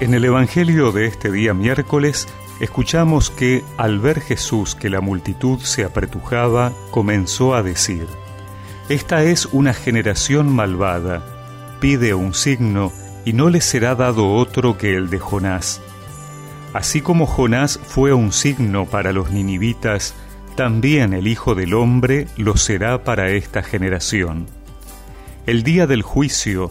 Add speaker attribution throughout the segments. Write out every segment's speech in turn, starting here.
Speaker 1: En el Evangelio de este día miércoles escuchamos que al ver Jesús que la multitud se apretujaba, comenzó a decir, Esta es una generación malvada, pide un signo y no le será dado otro que el de Jonás. Así como Jonás fue un signo para los ninivitas, también el Hijo del Hombre lo será para esta generación. El día del juicio,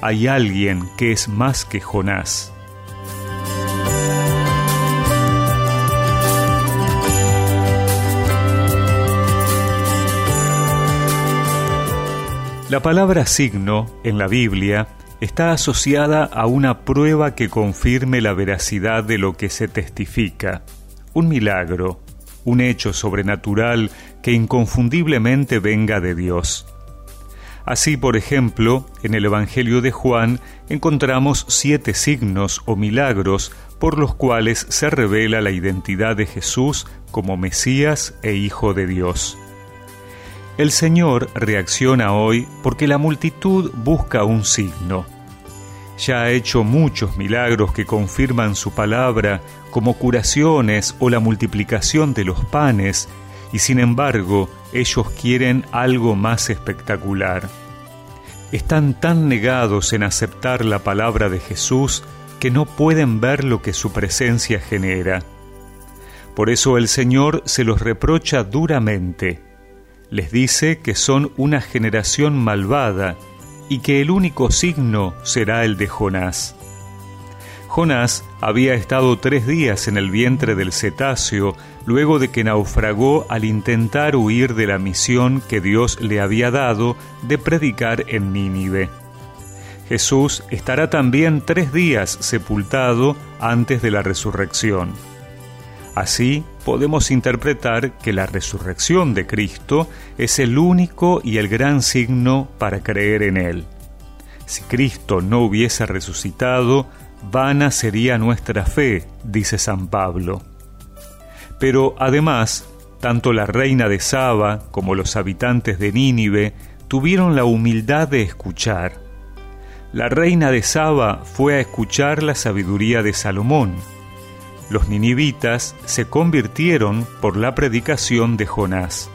Speaker 1: hay alguien que es más que Jonás. La palabra signo en la Biblia está asociada a una prueba que confirme la veracidad de lo que se testifica, un milagro, un hecho sobrenatural que inconfundiblemente venga de Dios. Así, por ejemplo, en el Evangelio de Juan encontramos siete signos o milagros por los cuales se revela la identidad de Jesús como Mesías e Hijo de Dios. El Señor reacciona hoy porque la multitud busca un signo. Ya ha hecho muchos milagros que confirman su palabra, como curaciones o la multiplicación de los panes, y sin embargo ellos quieren algo más espectacular. Están tan negados en aceptar la palabra de Jesús que no pueden ver lo que su presencia genera. Por eso el Señor se los reprocha duramente. Les dice que son una generación malvada y que el único signo será el de Jonás. Jonás había estado tres días en el vientre del cetáceo luego de que naufragó al intentar huir de la misión que Dios le había dado de predicar en Nínive. Jesús estará también tres días sepultado antes de la resurrección. Así podemos interpretar que la resurrección de Cristo es el único y el gran signo para creer en Él. Si Cristo no hubiese resucitado, vana sería nuestra fe, dice San Pablo. Pero además, tanto la reina de Saba como los habitantes de Nínive tuvieron la humildad de escuchar. La reina de Saba fue a escuchar la sabiduría de Salomón. Los ninivitas se convirtieron por la predicación de Jonás.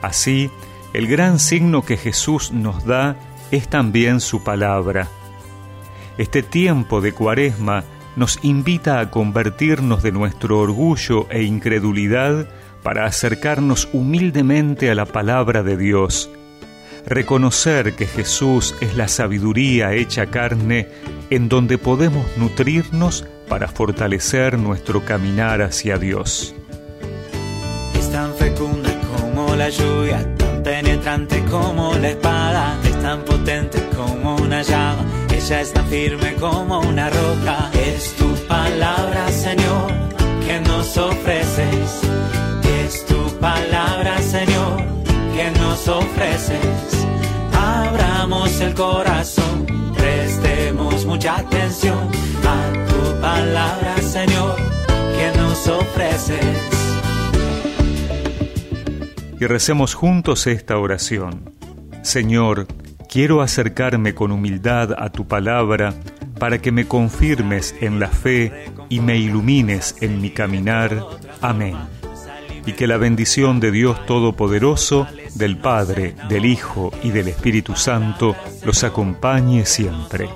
Speaker 1: Así, el gran signo que Jesús nos da es también su palabra este tiempo de cuaresma nos invita a convertirnos de nuestro orgullo e incredulidad para acercarnos humildemente a la palabra de Dios, reconocer que Jesús es la sabiduría hecha carne en donde podemos nutrirnos para fortalecer nuestro caminar hacia Dios.
Speaker 2: Es tan fecunda como la lluvia, tan penetrante como la espada, es tan potente como una llama ella está firme como una roca. Es tu palabra, Señor, que nos ofreces. Es tu palabra, Señor, que nos ofreces. Abramos el corazón, prestemos mucha atención a tu palabra, Señor, que nos ofreces.
Speaker 1: Y recemos juntos esta oración. Señor, Quiero acercarme con humildad a tu palabra para que me confirmes en la fe y me ilumines en mi caminar. Amén. Y que la bendición de Dios Todopoderoso, del Padre, del Hijo y del Espíritu Santo los acompañe siempre.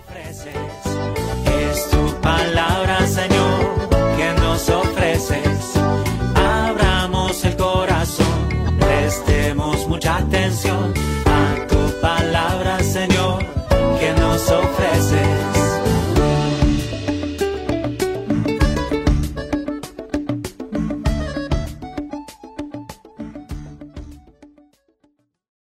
Speaker 2: Abramos el corazón, prestemos mucha atención